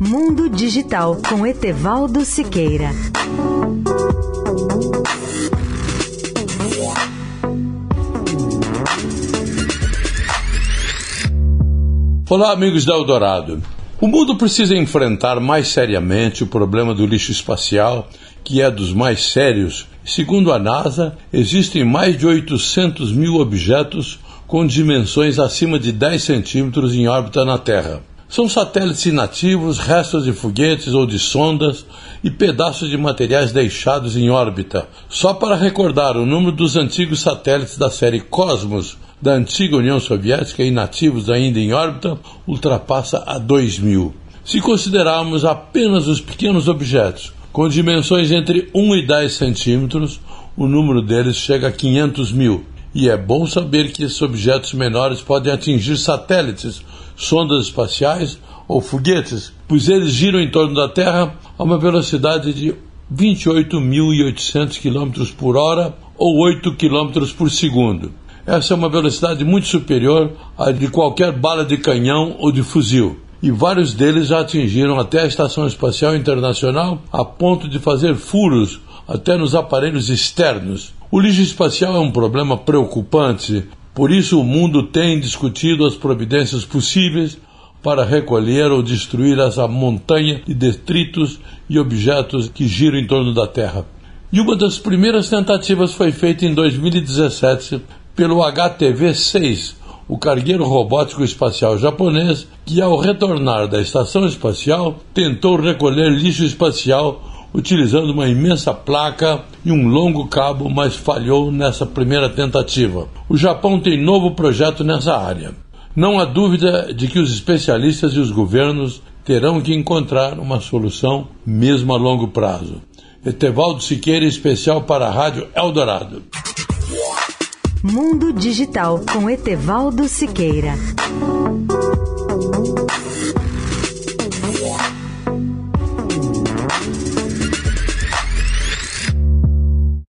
Mundo Digital com Etevaldo Siqueira. Olá, amigos da Eldorado. O mundo precisa enfrentar mais seriamente o problema do lixo espacial, que é dos mais sérios. Segundo a NASA, existem mais de 800 mil objetos com dimensões acima de 10 centímetros em órbita na Terra. São satélites inativos, restos de foguetes ou de sondas e pedaços de materiais deixados em órbita. Só para recordar, o número dos antigos satélites da série Cosmos da antiga União Soviética, inativos ainda em órbita, ultrapassa a 2 mil. Se considerarmos apenas os pequenos objetos com dimensões entre 1 e 10 centímetros, o número deles chega a 500 mil. E é bom saber que esses objetos menores podem atingir satélites, sondas espaciais ou foguetes, pois eles giram em torno da Terra a uma velocidade de 28.800 km por hora ou 8 km por segundo. Essa é uma velocidade muito superior à de qualquer bala de canhão ou de fuzil. E vários deles já atingiram até a Estação Espacial Internacional a ponto de fazer furos até nos aparelhos externos. O lixo espacial é um problema preocupante, por isso o mundo tem discutido as providências possíveis para recolher ou destruir essa montanha de detritos e objetos que giram em torno da Terra. E uma das primeiras tentativas foi feita em 2017 pelo HTV-6, o cargueiro robótico espacial japonês, que ao retornar da estação espacial tentou recolher lixo espacial utilizando uma imensa placa e um longo cabo, mas falhou nessa primeira tentativa. O Japão tem novo projeto nessa área. Não há dúvida de que os especialistas e os governos terão que encontrar uma solução, mesmo a longo prazo. Etevaldo Siqueira, especial para a Rádio Eldorado. Mundo Digital com Etevaldo Siqueira.